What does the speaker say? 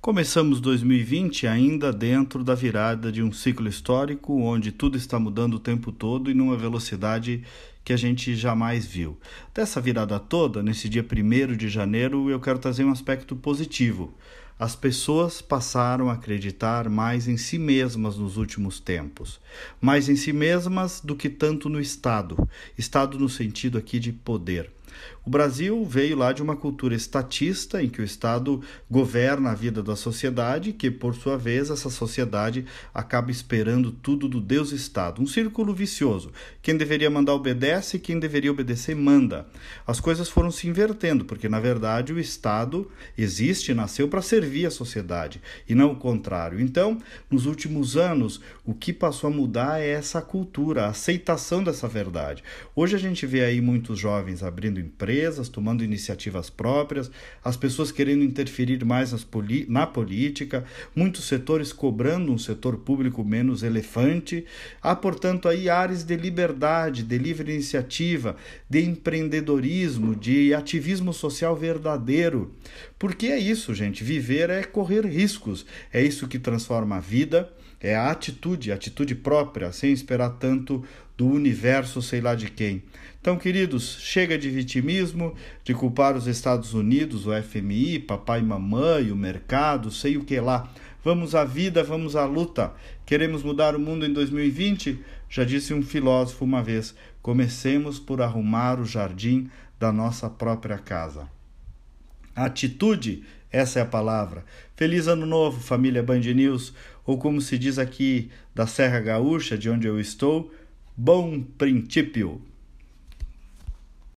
Começamos 2020 ainda dentro da virada de um ciclo histórico onde tudo está mudando o tempo todo e numa velocidade que a gente jamais viu. Dessa virada toda, nesse dia 1 de janeiro, eu quero trazer um aspecto positivo. As pessoas passaram a acreditar mais em si mesmas nos últimos tempos. Mais em si mesmas do que tanto no Estado. Estado no sentido aqui de poder. O Brasil veio lá de uma cultura estatista, em que o Estado governa a vida da sociedade, que por sua vez essa sociedade acaba esperando tudo do Deus Estado. Um círculo vicioso. Quem deveria mandar obedece, quem deveria obedecer manda. As coisas foram se invertendo, porque na verdade o Estado existe, nasceu para servir a sociedade e não o contrário. Então, nos últimos anos, o que passou a mudar é essa cultura, a aceitação dessa verdade. Hoje a gente vê aí muitos jovens abrindo empresas, tomando iniciativas próprias, as pessoas querendo interferir mais na política, muitos setores cobrando um setor público menos elefante. Há, portanto, aí áreas de liberdade, de livre iniciativa, de empreendedorismo, de ativismo social verdadeiro. Porque é isso, gente. Viver é correr riscos. É isso que transforma a vida é a atitude, a atitude própria, sem esperar tanto do universo, sei lá de quem. Então, queridos, chega de vitimismo, de culpar os Estados Unidos, o FMI, papai e mamãe, o mercado, sei o que lá. Vamos à vida, vamos à luta. Queremos mudar o mundo em 2020? Já disse um filósofo uma vez: comecemos por arrumar o jardim da nossa própria casa. Atitude, essa é a palavra. Feliz Ano Novo, família Band News, ou como se diz aqui da Serra Gaúcha, de onde eu estou, bom princípio.